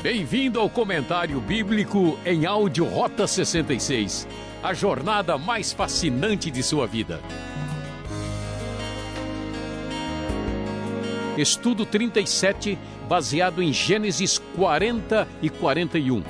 Bem-vindo ao comentário bíblico em áudio Rota 66, a jornada mais fascinante de sua vida. Estudo 37, baseado em Gênesis 40 e 41.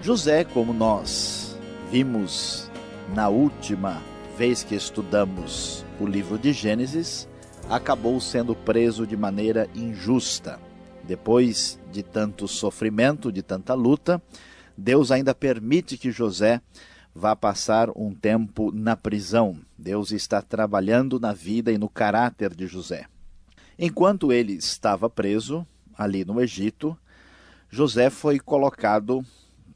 José, como nós vimos na última vez que estudamos o livro de Gênesis, acabou sendo preso de maneira injusta. Depois de tanto sofrimento, de tanta luta, Deus ainda permite que José vá passar um tempo na prisão. Deus está trabalhando na vida e no caráter de José. Enquanto ele estava preso ali no Egito, José foi colocado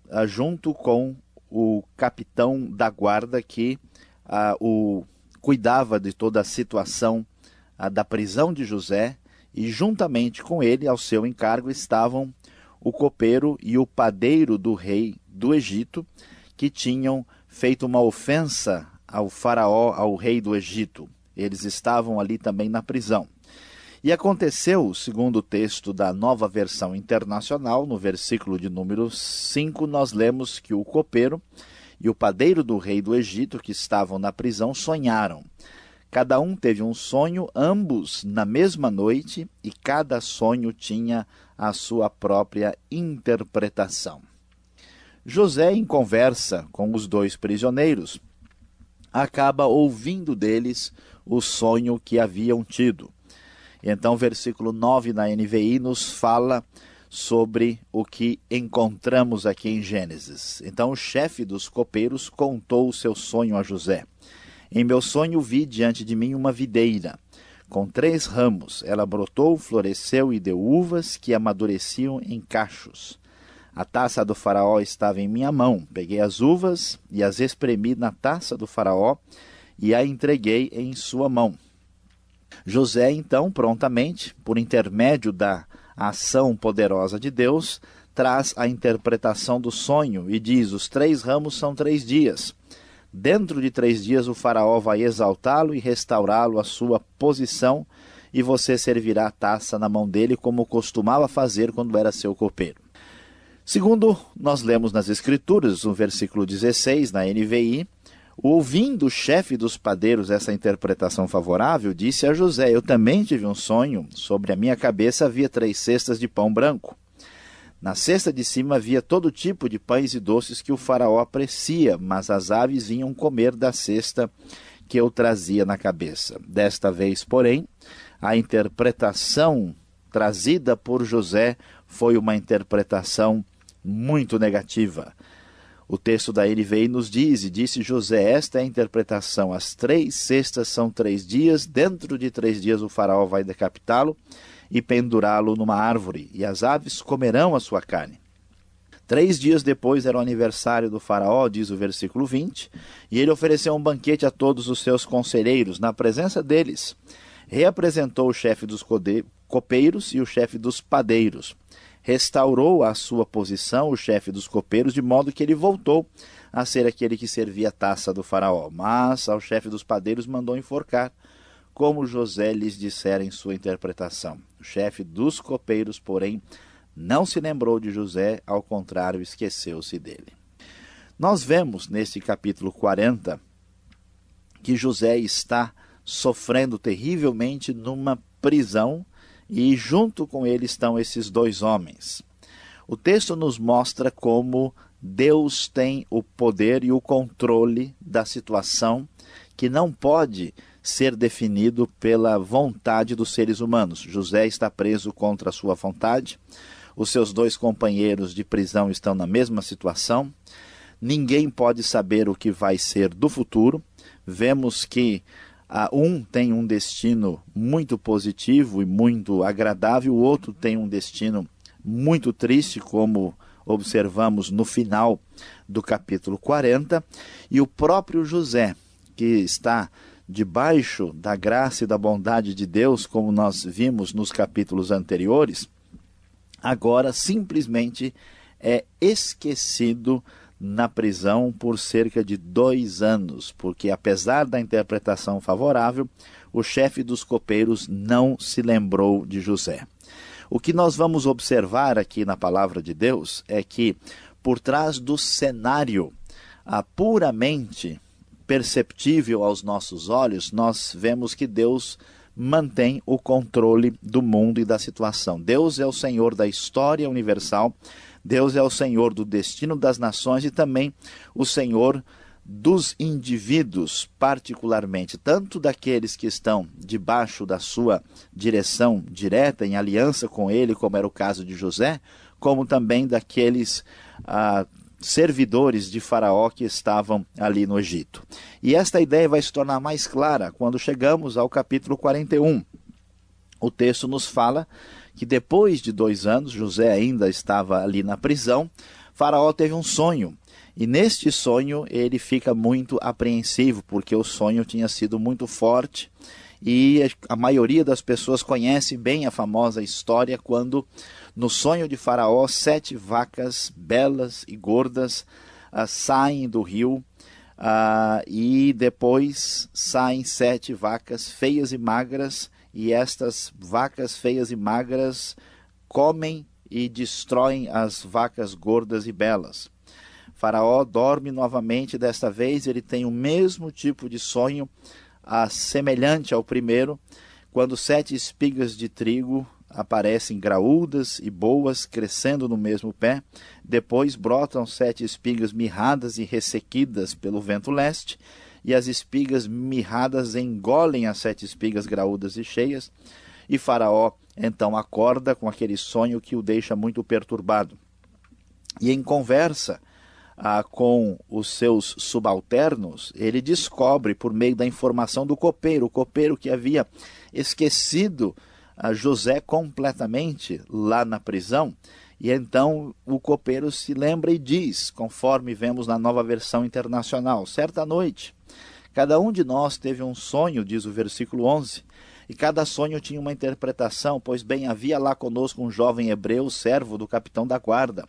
uh, junto com o capitão da guarda que uh, o cuidava de toda a situação da prisão de José, e juntamente com ele, ao seu encargo, estavam o copeiro e o padeiro do rei do Egito, que tinham feito uma ofensa ao faraó, ao rei do Egito. Eles estavam ali também na prisão. E aconteceu, segundo o texto da nova versão internacional, no versículo de número 5, nós lemos que o copeiro e o padeiro do rei do Egito, que estavam na prisão, sonharam. Cada um teve um sonho, ambos na mesma noite, e cada sonho tinha a sua própria interpretação. José, em conversa com os dois prisioneiros, acaba ouvindo deles o sonho que haviam tido. Então, versículo 9 na NVI nos fala sobre o que encontramos aqui em Gênesis. Então, o chefe dos copeiros contou o seu sonho a José. Em meu sonho vi diante de mim uma videira, com três ramos. Ela brotou, floresceu e deu uvas que amadureciam em cachos. A taça do faraó estava em minha mão. Peguei as uvas e as espremi na taça do faraó e a entreguei em sua mão. José, então, prontamente, por intermédio da ação poderosa de Deus, traz a interpretação do sonho e diz: Os três ramos são três dias. Dentro de três dias o Faraó vai exaltá-lo e restaurá-lo à sua posição, e você servirá a taça na mão dele, como costumava fazer quando era seu copeiro. Segundo nós lemos nas Escrituras, no versículo 16, na NVI, ouvindo o chefe dos padeiros essa interpretação favorável, disse a José: Eu também tive um sonho, sobre a minha cabeça havia três cestas de pão branco. Na cesta de cima havia todo tipo de pães e doces que o faraó aprecia, mas as aves vinham comer da cesta que eu trazia na cabeça. Desta vez, porém, a interpretação trazida por José foi uma interpretação muito negativa. O texto da NVI nos diz, e disse José, esta é a interpretação, as três cestas são três dias, dentro de três dias o faraó vai decapitá-lo, e pendurá-lo numa árvore, e as aves comerão a sua carne. Três dias depois era o aniversário do Faraó, diz o versículo 20, e ele ofereceu um banquete a todos os seus conselheiros, na presença deles. Reapresentou o chefe dos copeiros e o chefe dos padeiros. Restaurou a sua posição o chefe dos copeiros, de modo que ele voltou a ser aquele que servia a taça do Faraó. Mas ao chefe dos padeiros mandou enforcar como José lhes dissera em sua interpretação. O chefe dos copeiros, porém, não se lembrou de José, ao contrário, esqueceu-se dele. Nós vemos neste capítulo 40 que José está sofrendo terrivelmente numa prisão e junto com ele estão esses dois homens. O texto nos mostra como Deus tem o poder e o controle da situação que não pode ser definido pela vontade dos seres humanos. José está preso contra a sua vontade, os seus dois companheiros de prisão estão na mesma situação. Ninguém pode saber o que vai ser do futuro. Vemos que uh, um tem um destino muito positivo e muito agradável, o outro tem um destino muito triste, como observamos no final do capítulo 40, e o próprio José, que está debaixo da graça e da bondade de Deus, como nós vimos nos capítulos anteriores, agora simplesmente é esquecido na prisão por cerca de dois anos, porque apesar da interpretação favorável, o chefe dos copeiros não se lembrou de José. O que nós vamos observar aqui na palavra de Deus é que, por trás do cenário ah, puramente perceptível aos nossos olhos, nós vemos que Deus mantém o controle do mundo e da situação. Deus é o Senhor da história universal, Deus é o Senhor do destino das nações e também o Senhor dos indivíduos, particularmente, tanto daqueles que estão debaixo da sua direção direta, em aliança com ele, como era o caso de José, como também daqueles ah, servidores de Faraó que estavam ali no Egito. E esta ideia vai se tornar mais clara quando chegamos ao capítulo 41. O texto nos fala que depois de dois anos, José ainda estava ali na prisão, Faraó teve um sonho e neste sonho ele fica muito apreensivo, porque o sonho tinha sido muito forte. E a maioria das pessoas conhece bem a famosa história quando, no sonho de Faraó, sete vacas belas e gordas uh, saem do rio uh, e depois saem sete vacas feias e magras, e estas vacas feias e magras comem e destroem as vacas gordas e belas. Faraó dorme novamente, desta vez ele tem o mesmo tipo de sonho, a, semelhante ao primeiro, quando sete espigas de trigo aparecem graúdas e boas, crescendo no mesmo pé. Depois brotam sete espigas mirradas e ressequidas pelo vento leste, e as espigas mirradas engolem as sete espigas graúdas e cheias. E Faraó então acorda com aquele sonho que o deixa muito perturbado. E em conversa ah, com os seus subalternos, ele descobre, por meio da informação do copeiro, o copeiro que havia esquecido José completamente lá na prisão, e então o copeiro se lembra e diz, conforme vemos na nova versão internacional: certa noite, cada um de nós teve um sonho, diz o versículo 11. E cada sonho tinha uma interpretação, pois bem havia lá conosco um jovem hebreu, servo do capitão da guarda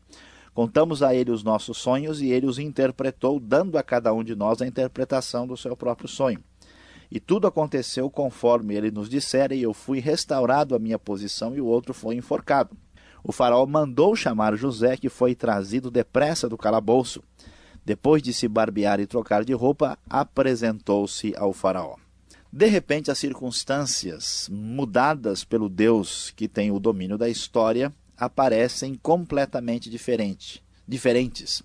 Contamos a ele os nossos sonhos e ele os interpretou, dando a cada um de nós a interpretação do seu próprio sonho. E tudo aconteceu conforme ele nos dissera, e eu fui restaurado à minha posição e o outro foi enforcado. O faraó mandou chamar José, que foi trazido depressa do calabouço. Depois de se barbear e trocar de roupa, apresentou-se ao faraó. De repente, as circunstâncias mudadas pelo Deus que tem o domínio da história aparecem completamente diferente, diferentes.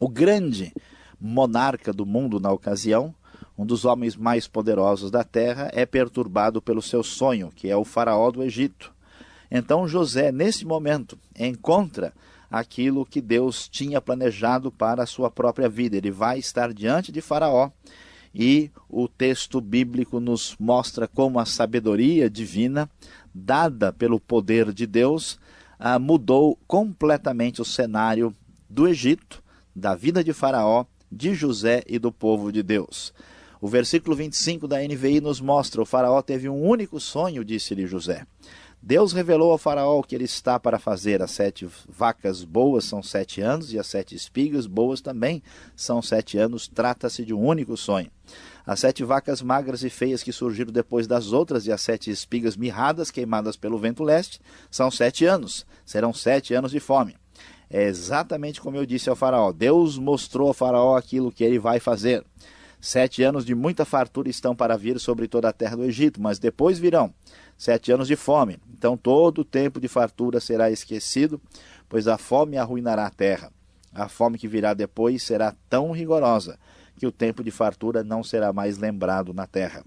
O grande monarca do mundo na ocasião, um dos homens mais poderosos da terra, é perturbado pelo seu sonho, que é o faraó do Egito. Então José, nesse momento, encontra aquilo que Deus tinha planejado para a sua própria vida. Ele vai estar diante de Faraó e o texto bíblico nos mostra como a sabedoria divina, dada pelo poder de Deus, ah, mudou completamente o cenário do Egito, da vida de Faraó, de José e do povo de Deus. O versículo 25 da NVI nos mostra: o Faraó teve um único sonho, disse-lhe José. Deus revelou ao Faraó o que ele está para fazer. As sete vacas boas são sete anos, e as sete espigas boas também são sete anos. Trata-se de um único sonho. As sete vacas magras e feias que surgiram depois das outras e as sete espigas mirradas queimadas pelo vento leste são sete anos. Serão sete anos de fome. É exatamente como eu disse ao faraó. Deus mostrou ao faraó aquilo que ele vai fazer. Sete anos de muita fartura estão para vir sobre toda a terra do Egito, mas depois virão sete anos de fome. Então todo o tempo de fartura será esquecido, pois a fome arruinará a terra. A fome que virá depois será tão rigorosa que o tempo de fartura não será mais lembrado na terra.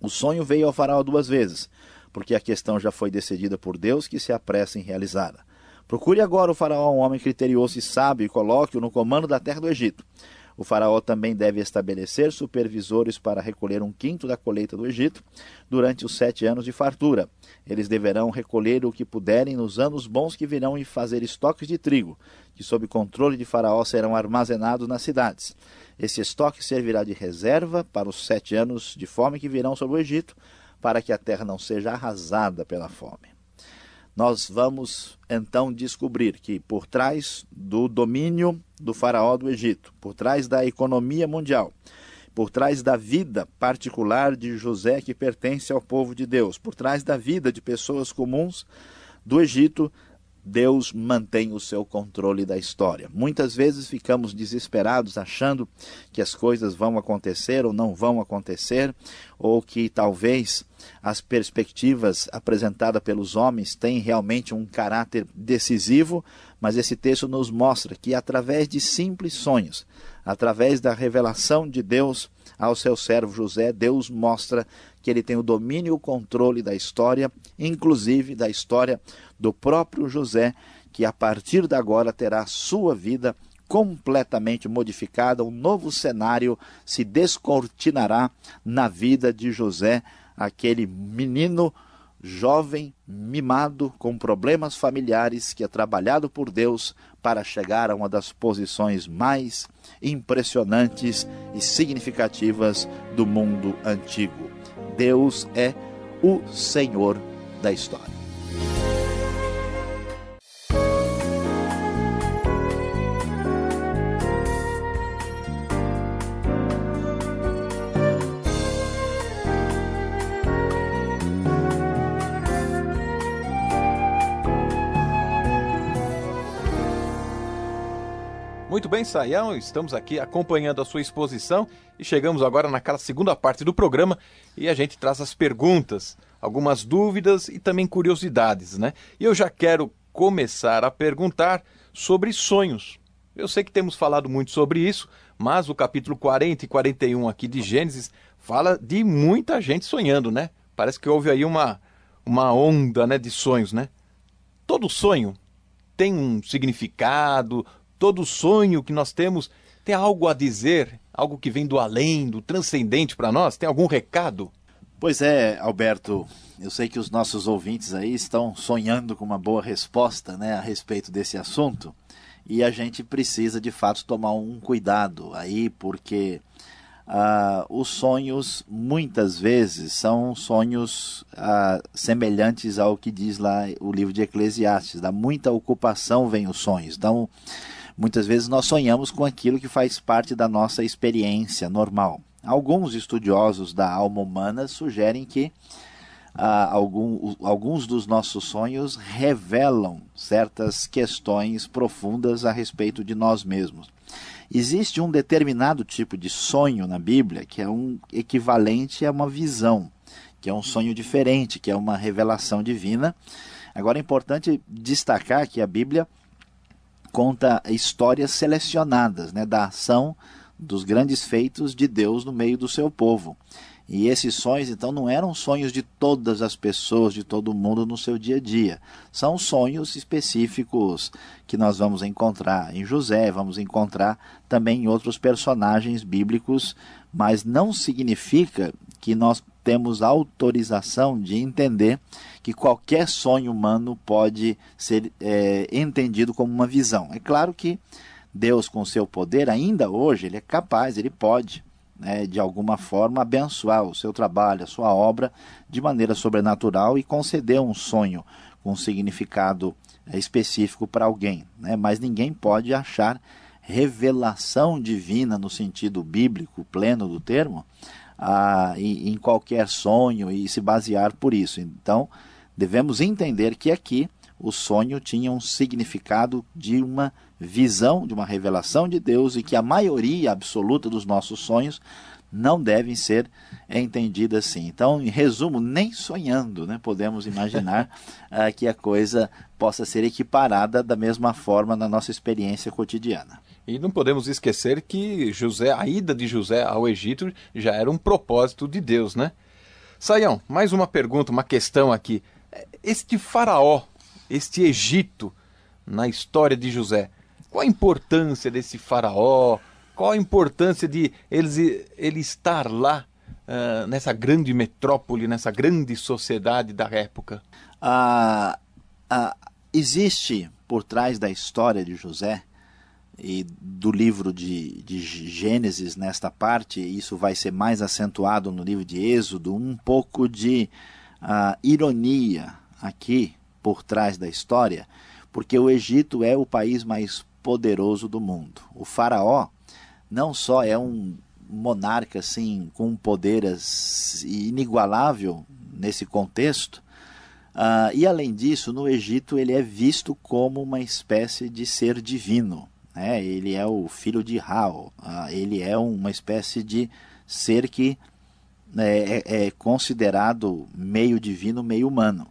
O sonho veio ao faraó duas vezes, porque a questão já foi decidida por Deus que se apressa em realizá-la. Procure agora o faraó um homem criterioso e sábio e coloque-o no comando da terra do Egito. O faraó também deve estabelecer supervisores para recolher um quinto da colheita do Egito durante os sete anos de fartura. Eles deverão recolher o que puderem nos anos bons que virão e fazer estoques de trigo, que sob controle de faraó serão armazenados nas cidades. Esse estoque servirá de reserva para os sete anos de fome que virão sobre o Egito, para que a terra não seja arrasada pela fome. Nós vamos então descobrir que por trás do domínio do faraó do Egito, por trás da economia mundial, por trás da vida particular de José que pertence ao povo de Deus, por trás da vida de pessoas comuns do Egito, Deus mantém o seu controle da história. Muitas vezes ficamos desesperados achando que as coisas vão acontecer ou não vão acontecer, ou que talvez as perspectivas apresentadas pelos homens têm realmente um caráter decisivo, mas esse texto nos mostra que através de simples sonhos, através da revelação de Deus ao seu servo José, Deus mostra que ele tem o domínio e o controle da história, inclusive da história do próprio José, que a partir de agora terá sua vida completamente modificada, um novo cenário se descortinará na vida de José, aquele menino jovem, mimado, com problemas familiares, que é trabalhado por Deus para chegar a uma das posições mais impressionantes e significativas do mundo antigo. Deus é o Senhor da história. Muito bem, Saião, estamos aqui acompanhando a sua exposição e chegamos agora naquela segunda parte do programa e a gente traz as perguntas, algumas dúvidas e também curiosidades, né? E eu já quero começar a perguntar sobre sonhos. Eu sei que temos falado muito sobre isso, mas o capítulo 40 e 41 aqui de Gênesis fala de muita gente sonhando, né? Parece que houve aí uma, uma onda né, de sonhos, né? Todo sonho tem um significado, todo sonho que nós temos tem algo a dizer, algo que vem do além, do transcendente para nós? Tem algum recado? Pois é, Alberto, eu sei que os nossos ouvintes aí estão sonhando com uma boa resposta né, a respeito desse assunto e a gente precisa de fato tomar um cuidado aí, porque uh, os sonhos muitas vezes são sonhos uh, semelhantes ao que diz lá o livro de Eclesiastes: da muita ocupação vem os sonhos. Então, Muitas vezes nós sonhamos com aquilo que faz parte da nossa experiência normal. Alguns estudiosos da alma humana sugerem que ah, algum, alguns dos nossos sonhos revelam certas questões profundas a respeito de nós mesmos. Existe um determinado tipo de sonho na Bíblia que é um equivalente a uma visão, que é um sonho diferente, que é uma revelação divina. Agora é importante destacar que a Bíblia conta histórias selecionadas né, da ação dos grandes feitos de Deus no meio do seu povo. E esses sonhos, então, não eram sonhos de todas as pessoas, de todo mundo no seu dia a dia. São sonhos específicos que nós vamos encontrar em José, vamos encontrar também em outros personagens bíblicos, mas não significa que nós temos autorização de entender que qualquer sonho humano pode ser é, entendido como uma visão. É claro que Deus, com seu poder, ainda hoje, ele é capaz, ele pode, né, de alguma forma, abençoar o seu trabalho, a sua obra, de maneira sobrenatural e conceder um sonho com significado é, específico para alguém. Né? Mas ninguém pode achar revelação divina no sentido bíblico pleno do termo ah, em, em qualquer sonho e se basear por isso. Então, devemos entender que aqui o sonho tinha um significado de uma visão, de uma revelação de Deus e que a maioria absoluta dos nossos sonhos não devem ser entendidas assim. Então, em resumo, nem sonhando né, podemos imaginar uh, que a coisa possa ser equiparada da mesma forma na nossa experiência cotidiana. E não podemos esquecer que José, a ida de José ao Egito já era um propósito de Deus, né? Saião, mais uma pergunta, uma questão aqui. Este faraó, este Egito na história de José, qual a importância desse faraó? Qual a importância de ele, ele estar lá uh, nessa grande metrópole, nessa grande sociedade da época? Ah, ah, existe por trás da história de José e do livro de, de Gênesis nesta parte, isso vai ser mais acentuado no livro de Êxodo, um pouco de uh, ironia aqui por trás da história, porque o Egito é o país mais poderoso do mundo. O faraó não só é um monarca assim com um poder inigualável nesse contexto, uh, e além disso, no Egito ele é visto como uma espécie de ser divino. Né? Ele é o filho de Ra, uh, ele é uma espécie de ser que né, é, é considerado meio divino, meio humano.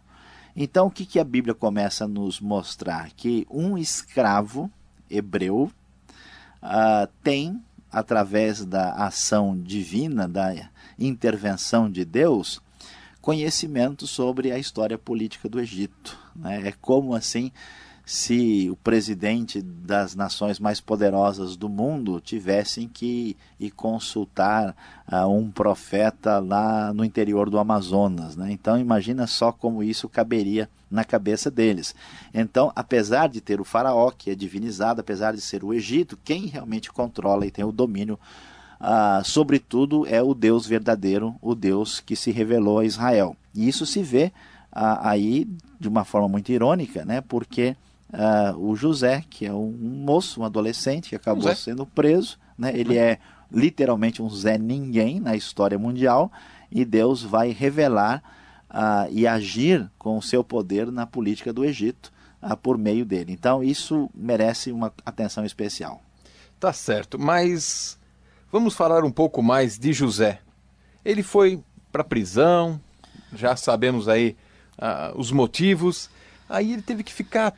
Então, o que, que a Bíblia começa a nos mostrar? Que um escravo hebreu uh, tem, através da ação divina, da intervenção de Deus, conhecimento sobre a história política do Egito. Né? É como assim se o presidente das nações mais poderosas do mundo tivessem que ir consultar uh, um profeta lá no interior do Amazonas. Né? Então imagina só como isso caberia na cabeça deles. Então, apesar de ter o faraó, que é divinizado, apesar de ser o Egito, quem realmente controla e tem o domínio ah, sobretudo é o Deus verdadeiro, o Deus que se revelou a Israel. E isso se vê ah, aí de uma forma muito irônica, né? porque uh, o José, que é um moço, um adolescente que acabou José. sendo preso. Né? Ele é literalmente um Zé Ninguém na história mundial e Deus vai revelar uh, e agir com o seu poder na política do Egito uh, por meio dele. Então isso merece uma atenção especial. Tá certo, mas vamos falar um pouco mais de José. Ele foi para prisão, já sabemos aí uh, os motivos. Aí ele teve que ficar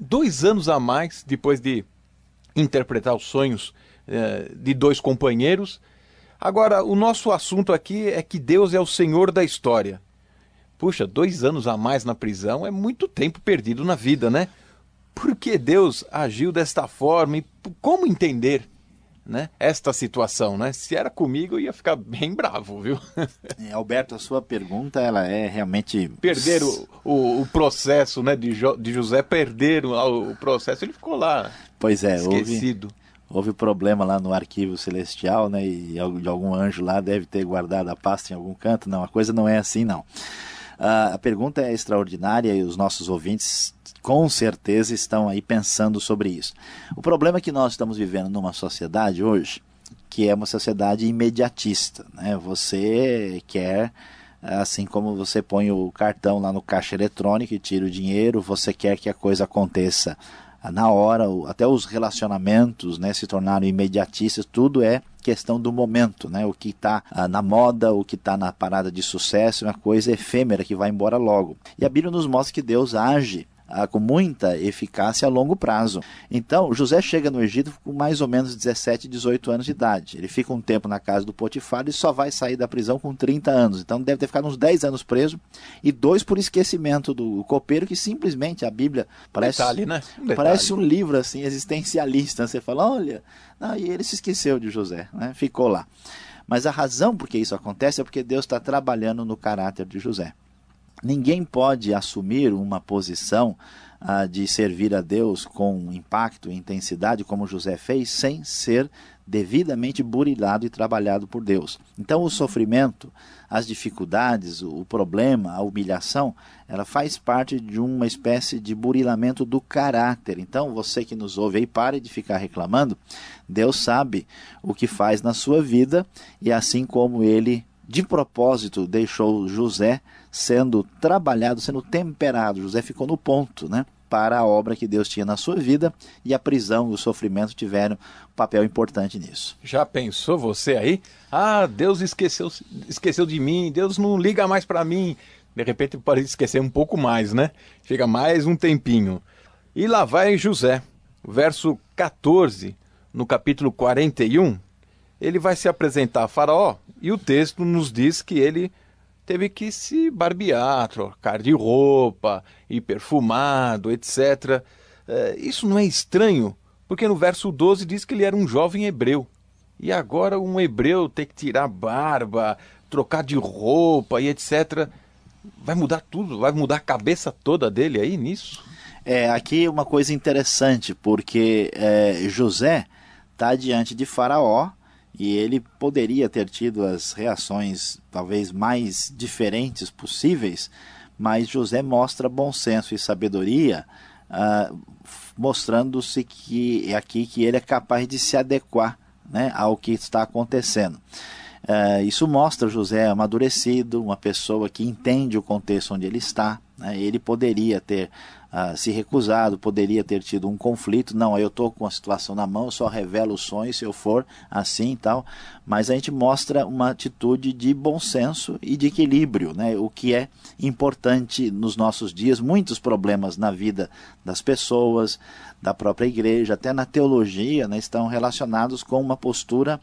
dois anos a mais depois de interpretar os sonhos eh, de dois companheiros. Agora, o nosso assunto aqui é que Deus é o Senhor da história. Puxa, dois anos a mais na prisão é muito tempo perdido na vida, né? Por que Deus agiu desta forma e como entender né, esta situação, né? Se era comigo, eu ia ficar bem bravo, viu? É, Alberto, a sua pergunta, ela é realmente... Perder o, o, o processo, né, de, jo, de José, perder o, o, processo, ele ficou lá Pois é, esquecido. Houve, houve problema lá no arquivo celestial, né, e de algum anjo lá deve ter guardado a pasta em algum canto. Não, a coisa não é assim, não. Uh, a pergunta é extraordinária e os nossos ouvintes com certeza estão aí pensando sobre isso. O problema é que nós estamos vivendo numa sociedade hoje que é uma sociedade imediatista. Né? Você quer, assim como você põe o cartão lá no caixa eletrônico e tira o dinheiro, você quer que a coisa aconteça na hora, até os relacionamentos né, se tornaram imediatistas, tudo é questão do momento, né? o que está ah, na moda, o que está na parada de sucesso, é uma coisa efêmera que vai embora logo. E a Bíblia nos mostra que Deus age ah, com muita eficácia a longo prazo. Então, José chega no Egito com mais ou menos 17, 18 anos de idade. Ele fica um tempo na casa do Potifar e só vai sair da prisão com 30 anos. Então, deve ter ficado uns 10 anos preso e dois por esquecimento do copeiro, que simplesmente a Bíblia parece, Detalhe, né? Um parece um livro assim existencialista. Você fala, olha, não, e ele se esqueceu de José, né? ficou lá. Mas a razão por que isso acontece é porque Deus está trabalhando no caráter de José. Ninguém pode assumir uma posição ah, de servir a Deus com impacto e intensidade, como José fez, sem ser devidamente burilado e trabalhado por Deus. Então, o sofrimento, as dificuldades, o problema, a humilhação, ela faz parte de uma espécie de burilamento do caráter. Então, você que nos ouve aí, pare de ficar reclamando. Deus sabe o que faz na sua vida e assim como ele de propósito deixou José sendo trabalhado, sendo temperado. José ficou no ponto, né? Para a obra que Deus tinha na sua vida e a prisão e o sofrimento tiveram um papel importante nisso. Já pensou você aí? Ah, Deus esqueceu, esqueceu de mim, Deus não liga mais para mim. De repente pode esquecer um pouco mais, né? Chega mais um tempinho. E lá vai José, verso 14, no capítulo 41, ele vai se apresentar a Faraó e o texto nos diz que ele teve que se barbear, trocar de roupa, ir perfumado, etc. É, isso não é estranho, porque no verso 12 diz que ele era um jovem hebreu. E agora um hebreu ter que tirar barba, trocar de roupa e etc. Vai mudar tudo, vai mudar a cabeça toda dele aí nisso? É, aqui uma coisa interessante, porque é, José está diante de Faraó, e ele poderia ter tido as reações talvez mais diferentes possíveis, mas José mostra bom senso e sabedoria, uh, mostrando-se que é aqui que ele é capaz de se adequar né, ao que está acontecendo. Uh, isso mostra José amadurecido, uma pessoa que entende o contexto onde ele está. Né? Ele poderia ter uh, se recusado, poderia ter tido um conflito. Não, eu estou com a situação na mão, eu só revelo o sonho se eu for assim e tal. Mas a gente mostra uma atitude de bom senso e de equilíbrio, né? o que é importante nos nossos dias. Muitos problemas na vida das pessoas, da própria igreja, até na teologia, né, estão relacionados com uma postura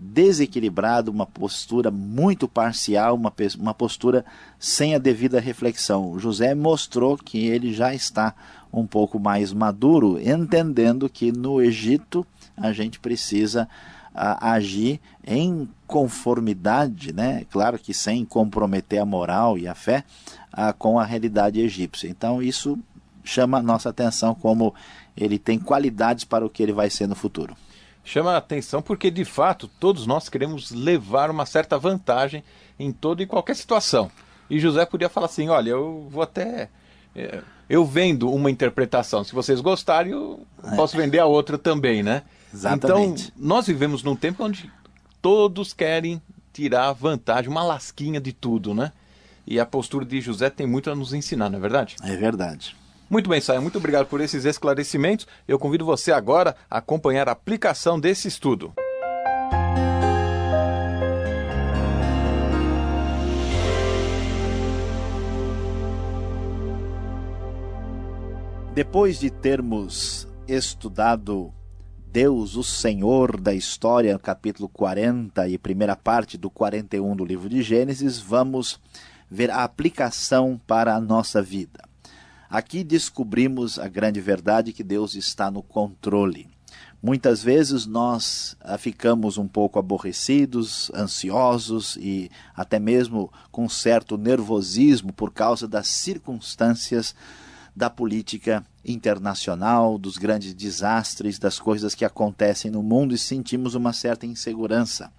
desequilibrado, uma postura muito parcial, uma, uma postura sem a devida reflexão. José mostrou que ele já está um pouco mais maduro, entendendo que no Egito a gente precisa a, agir em conformidade, né? claro que sem comprometer a moral e a fé, a, com a realidade egípcia. Então isso chama a nossa atenção como ele tem qualidades para o que ele vai ser no futuro chama a atenção porque, de fato, todos nós queremos levar uma certa vantagem em toda e qualquer situação. E José podia falar assim: olha, eu vou até. É, eu vendo uma interpretação. Se vocês gostarem, eu é. posso vender a outra também, né? Exatamente. Então, nós vivemos num tempo onde todos querem tirar vantagem, uma lasquinha de tudo, né? E a postura de José tem muito a nos ensinar, não é verdade? É verdade. Muito bem, Saia, muito obrigado por esses esclarecimentos. Eu convido você agora a acompanhar a aplicação desse estudo. Depois de termos estudado Deus, o Senhor da história, capítulo 40 e primeira parte do 41 do livro de Gênesis, vamos ver a aplicação para a nossa vida. Aqui descobrimos a grande verdade que Deus está no controle. Muitas vezes nós ah, ficamos um pouco aborrecidos, ansiosos e até mesmo com certo nervosismo por causa das circunstâncias da política internacional, dos grandes desastres, das coisas que acontecem no mundo e sentimos uma certa insegurança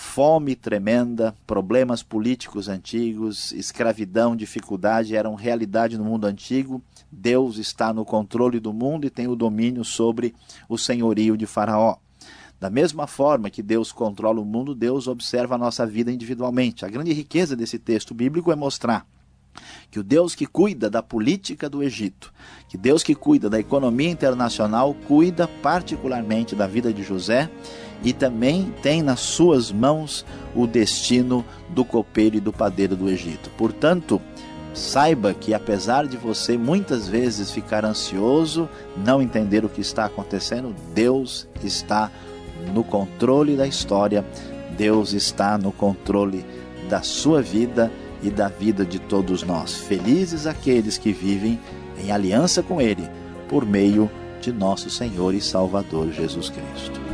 fome tremenda, problemas políticos antigos, escravidão, dificuldade eram realidade no mundo antigo. Deus está no controle do mundo e tem o domínio sobre o senhorio de Faraó. Da mesma forma que Deus controla o mundo, Deus observa a nossa vida individualmente. A grande riqueza desse texto bíblico é mostrar que o Deus que cuida da política do Egito, que Deus que cuida da economia internacional, cuida particularmente da vida de José e também tem nas suas mãos o destino do copeiro e do padeiro do Egito. Portanto, saiba que apesar de você muitas vezes ficar ansioso, não entender o que está acontecendo, Deus está no controle da história, Deus está no controle da sua vida e da vida de todos nós. Felizes aqueles que vivem em aliança com Ele por meio de nosso Senhor e Salvador Jesus Cristo.